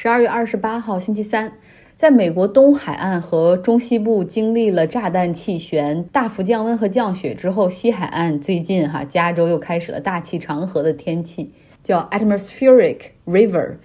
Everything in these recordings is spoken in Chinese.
十二月二十八号，星期三，在美国东海岸和中西部经历了炸弹气旋、大幅降温和降雪之后，西海岸最近哈，加州又开始了大气长河的天气，叫 atmospheric river。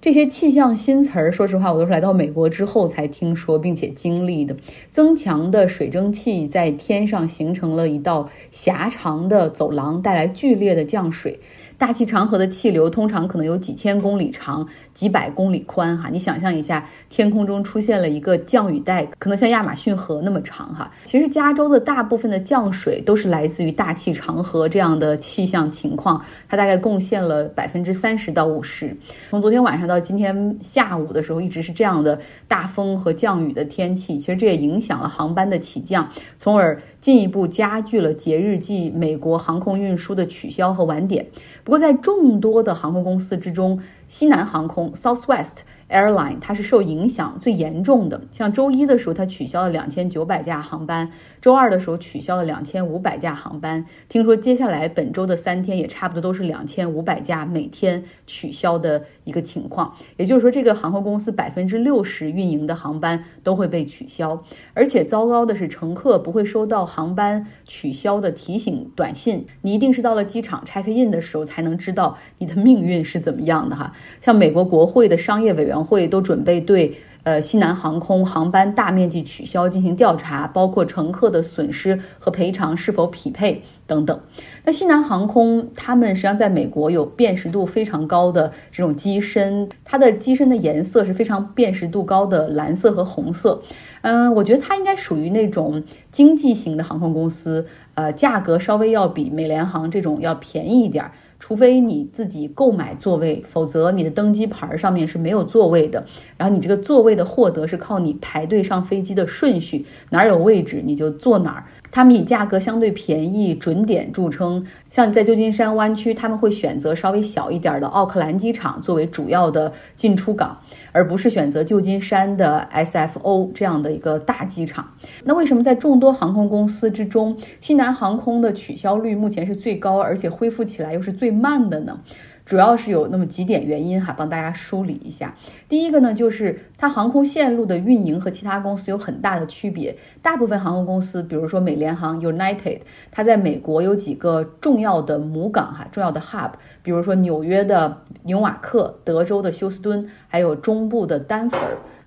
这些气象新词儿，说实话，我都是来到美国之后才听说并且经历的。增强的水蒸气在天上形成了一道狭长的走廊，带来剧烈的降水。大气长河的气流通常可能有几千公里长、几百公里宽，哈，你想象一下，天空中出现了一个降雨带，可能像亚马逊河那么长，哈。其实加州的大部分的降水都是来自于大气长河这样的气象情况，它大概贡献了百分之三十到五十。从昨天晚上到今天下午的时候，一直是这样的大风和降雨的天气，其实这也影响了航班的起降，从而。进一步加剧了节日季美国航空运输的取消和晚点。不过，在众多的航空公司之中，西南航空 （Southwest）。Airline 它是受影响最严重的，像周一的时候它取消了两千九百架航班，周二的时候取消了两千五百架航班。听说接下来本周的三天也差不多都是两千五百架每天取消的一个情况。也就是说，这个航空公司百分之六十运营的航班都会被取消，而且糟糕的是，乘客不会收到航班取消的提醒短信，你一定是到了机场 check in 的时候才能知道你的命运是怎么样的哈。像美国国会的商业委员。会都准备对呃西南航空航班大面积取消进行调查，包括乘客的损失和赔偿是否匹配等等。那西南航空他们实际上在美国有辨识度非常高的这种机身，它的机身的颜色是非常辨识度高的蓝色和红色。嗯，我觉得它应该属于那种经济型的航空公司，呃，价格稍微要比美联航这种要便宜一点儿。除非你自己购买座位，否则你的登机牌上面是没有座位的。然后你这个座位的获得是靠你排队上飞机的顺序，哪有位置你就坐哪儿。他们以价格相对便宜、准点著称。像在旧金山湾区，他们会选择稍微小一点的奥克兰机场作为主要的进出港，而不是选择旧金山的 SFO 这样的一个大机场。那为什么在众多航空公司之中，西南航空的取消率目前是最高，而且恢复起来又是最慢的呢？主要是有那么几点原因哈，帮大家梳理一下。第一个呢，就是它航空线路的运营和其他公司有很大的区别。大部分航空公司，比如说美联航 （United），它在美国有几个重要的母港哈，重要的 hub，比如说纽约的纽瓦克、德州的休斯敦，还有中部的丹佛。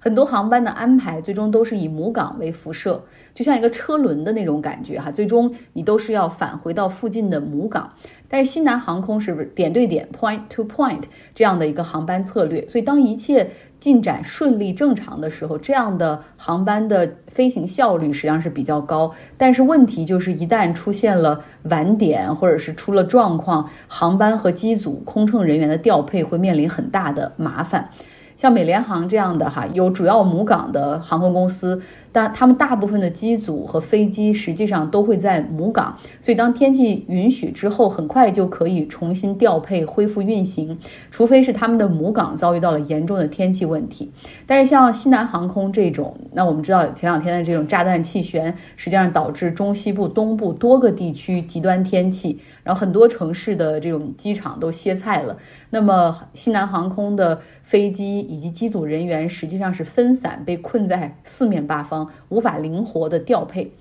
很多航班的安排最终都是以母港为辐射，就像一个车轮的那种感觉哈，最终你都是要返回到附近的母港。但是西南航空是不点对点 （point to point） 这样的一个航班策略，所以当一切进展顺利正常的时候，这样的航班的飞行效率实际上是比较高。但是问题就是，一旦出现了晚点或者是出了状况，航班和机组、空乘人员的调配会面临很大的麻烦。像美联航这样的哈，有主要母港的航空公司，但他们大部分的机组和飞机实际上都会在母港，所以当天气允许之后，很快就可以重新调配恢复运行，除非是他们的母港遭遇到了严重的天气问题。但是像西南航空这种，那我们知道前两天的这种炸弹气旋，实际上导致中西部、东部多个地区极端天气，然后很多城市的这种机场都歇菜了。那么西南航空的。飞机以及机组人员实际上是分散，被困在四面八方，无法灵活的调配。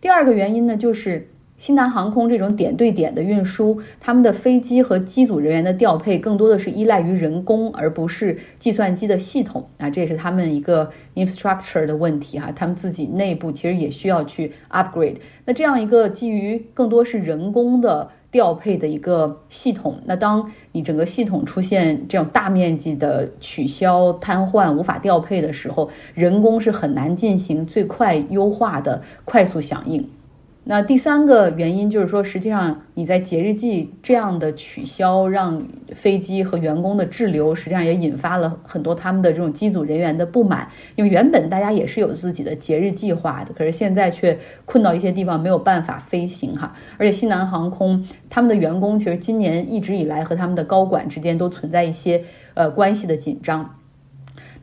第二个原因呢，就是西南航空这种点对点的运输，他们的飞机和机组人员的调配更多的是依赖于人工，而不是计算机的系统啊，这也是他们一个 infrastructure 的问题哈。他们自己内部其实也需要去 upgrade。那这样一个基于更多是人工的。调配的一个系统，那当你整个系统出现这种大面积的取消、瘫痪、无法调配的时候，人工是很难进行最快优化的快速响应。那第三个原因就是说，实际上你在节日季这样的取消，让飞机和员工的滞留，实际上也引发了很多他们的这种机组人员的不满。因为原本大家也是有自己的节日计划的，可是现在却困到一些地方没有办法飞行哈。而且西南航空他们的员工其实今年一直以来和他们的高管之间都存在一些呃关系的紧张。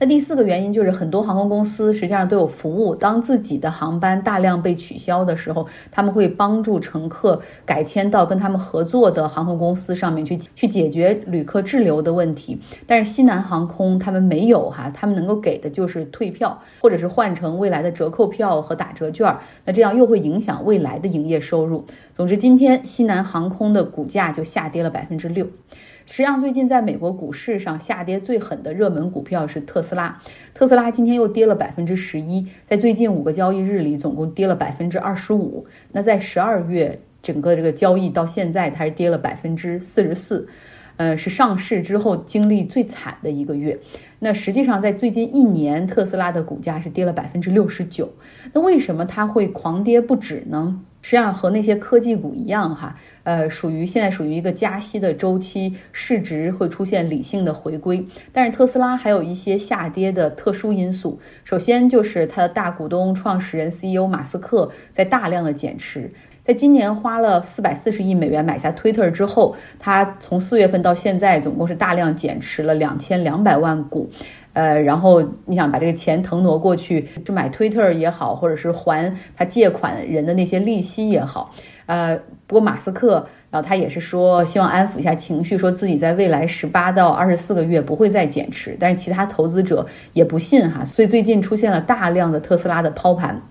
那第四个原因就是很多航空公司实际上都有服务，当自己的航班大量被取消的时候，他们会帮助乘客改签到跟他们合作的航空公司上面去，去解决旅客滞留的问题。但是西南航空他们没有哈，他们能够给的就是退票，或者是换成未来的折扣票和打折券。那这样又会影响未来的营业收入。总之，今天西南航空的股价就下跌了百分之六。实际上，最近在美国股市上下跌最狠的热门股票是特斯拉。特斯拉今天又跌了百分之十一，在最近五个交易日里，总共跌了百分之二十五。那在十二月整个这个交易到现在，它是跌了百分之四十四，呃，是上市之后经历最惨的一个月。那实际上，在最近一年，特斯拉的股价是跌了百分之六十九。那为什么它会狂跌不止呢？实际上和那些科技股一样，哈，呃，属于现在属于一个加息的周期，市值会出现理性的回归。但是特斯拉还有一些下跌的特殊因素，首先就是它的大股东、创始人 CEO 马斯克在大量的减持，在今年花了四百四十亿美元买下 Twitter 之后，他从四月份到现在总共是大量减持了两千两百万股。呃，然后你想把这个钱腾挪过去，就买 Twitter 也好，或者是还他借款人的那些利息也好。呃，不过马斯克，然后他也是说希望安抚一下情绪，说自己在未来十八到二十四个月不会再减持。但是其他投资者也不信哈，所以最近出现了大量的特斯拉的抛盘。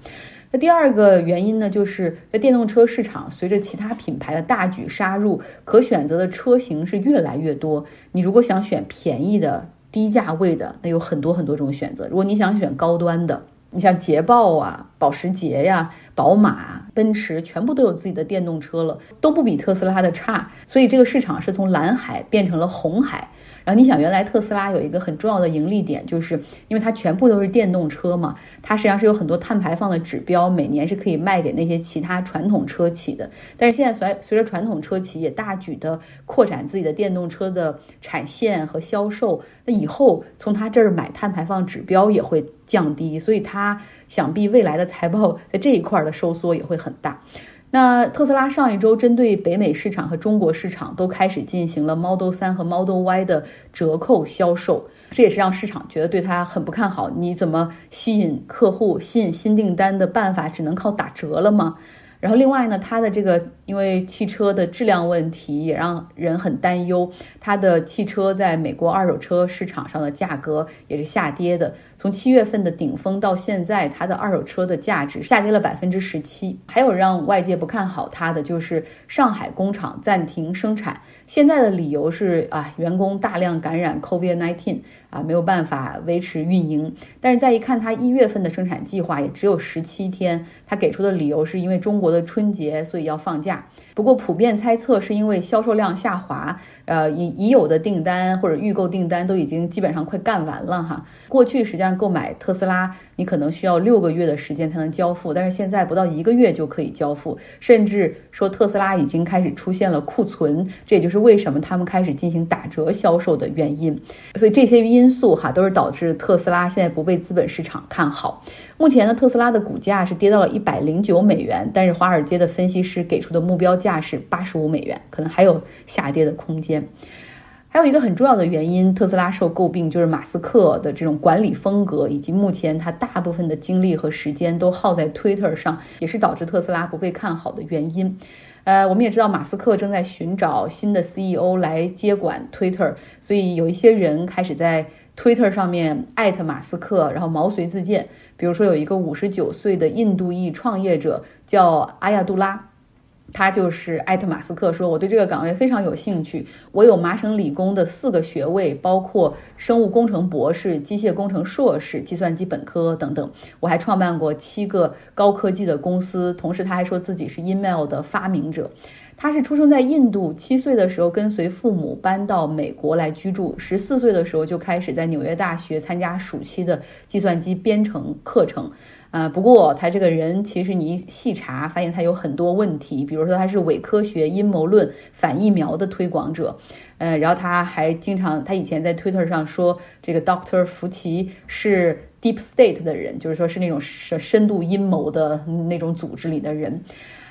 那第二个原因呢，就是在电动车市场，随着其他品牌的大举杀入，可选择的车型是越来越多。你如果想选便宜的，低价位的那有很多很多种选择。如果你想选高端的，你像捷豹啊、保时捷呀、宝马、奔驰，全部都有自己的电动车了，都不比特斯拉的差。所以这个市场是从蓝海变成了红海。然后你想，原来特斯拉有一个很重要的盈利点，就是因为它全部都是电动车嘛，它实际上是有很多碳排放的指标，每年是可以卖给那些其他传统车企的。但是现在随随着传统车企也大举的扩展自己的电动车的产线和销售，那以后从它这儿买碳排放指标也会降低，所以它想必未来的财报在这一块的收缩也会很大。那特斯拉上一周针对北美市场和中国市场都开始进行了 Model 3和 Model Y 的折扣销售，这也是让市场觉得对它很不看好。你怎么吸引客户、吸引新订单的办法只能靠打折了吗？然后另外呢，它的这个因为汽车的质量问题也让人很担忧，它的汽车在美国二手车市场上的价格也是下跌的。从七月份的顶峰到现在，它的二手车的价值下跌了百分之十七。还有让外界不看好它的就是上海工厂暂停生产，现在的理由是啊，员工大量感染 COVID-19。啊，没有办法维持运营，但是再一看，它一月份的生产计划也只有十七天，它给出的理由是因为中国的春节，所以要放假。不过普遍猜测是因为销售量下滑，呃，已已有的订单或者预购订单都已经基本上快干完了哈。过去实际上购买特斯拉。你可能需要六个月的时间才能交付，但是现在不到一个月就可以交付，甚至说特斯拉已经开始出现了库存，这也就是为什么他们开始进行打折销售的原因。所以这些因素哈都是导致特斯拉现在不被资本市场看好。目前呢，特斯拉的股价是跌到了一百零九美元，但是华尔街的分析师给出的目标价是八十五美元，可能还有下跌的空间。还有一个很重要的原因，特斯拉受诟病就是马斯克的这种管理风格，以及目前他大部分的精力和时间都耗在 Twitter 上，也是导致特斯拉不被看好的原因。呃，我们也知道马斯克正在寻找新的 CEO 来接管 Twitter，所以有一些人开始在 Twitter 上面艾特马斯克，然后毛遂自荐。比如说有一个五十九岁的印度裔创业者叫阿亚杜拉。他就是艾特马斯克说：“我对这个岗位非常有兴趣。我有麻省理工的四个学位，包括生物工程博士、机械工程硕士、计算机本科等等。我还创办过七个高科技的公司。同时，他还说自己是 email 的发明者。他是出生在印度，七岁的时候跟随父母搬到美国来居住。十四岁的时候就开始在纽约大学参加暑期的计算机编程课程。”啊，不过他这个人其实你一细查，发现他有很多问题，比如说他是伪科学、阴谋论、反疫苗的推广者，呃，然后他还经常，他以前在 Twitter 上说这个 Doctor 福奇是 Deep State 的人，就是说是那种深深度阴谋的那种组织里的人。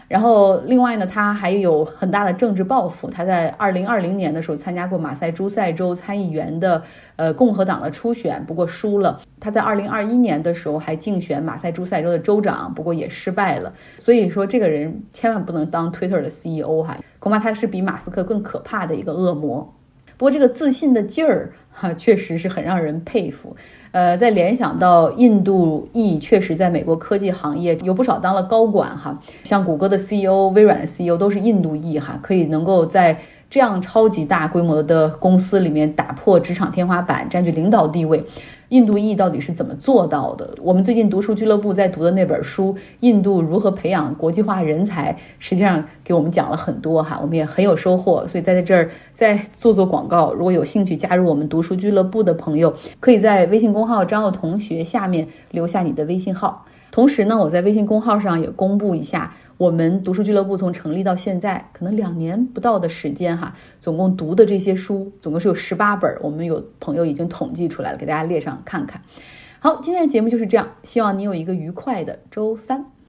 然后另外呢，他还有很大的政治抱负。他在二零二零年的时候参加过马赛诸塞州参议员的呃共和党的初选，不过输了。他在二零二一年的时候还竞选马赛诸塞州的州长，不过也失败了。所以说，这个人千万不能当 Twitter 的 CEO 哈，恐怕他是比马斯克更可怕的一个恶魔。不过这个自信的劲儿 哈，确实是很让人佩服。呃，在联想到印度裔，确实在美国科技行业有不少当了高管哈，像谷歌的 CEO、微软的 CEO 都是印度裔哈，可以能够在这样超级大规模的公司里面打破职场天花板，占据领导地位。印度裔到底是怎么做到的？我们最近读书俱乐部在读的那本书《印度如何培养国际化人才》，实际上给我们讲了很多哈，我们也很有收获。所以在这儿再做做广告，如果有兴趣加入我们读书俱乐部的朋友，可以在微信公号“张奥同学”下面留下你的微信号。同时呢，我在微信公号上也公布一下。我们读书俱乐部从成立到现在，可能两年不到的时间哈，总共读的这些书总共是有十八本，我们有朋友已经统计出来了，给大家列上看看。好，今天的节目就是这样，希望你有一个愉快的周三。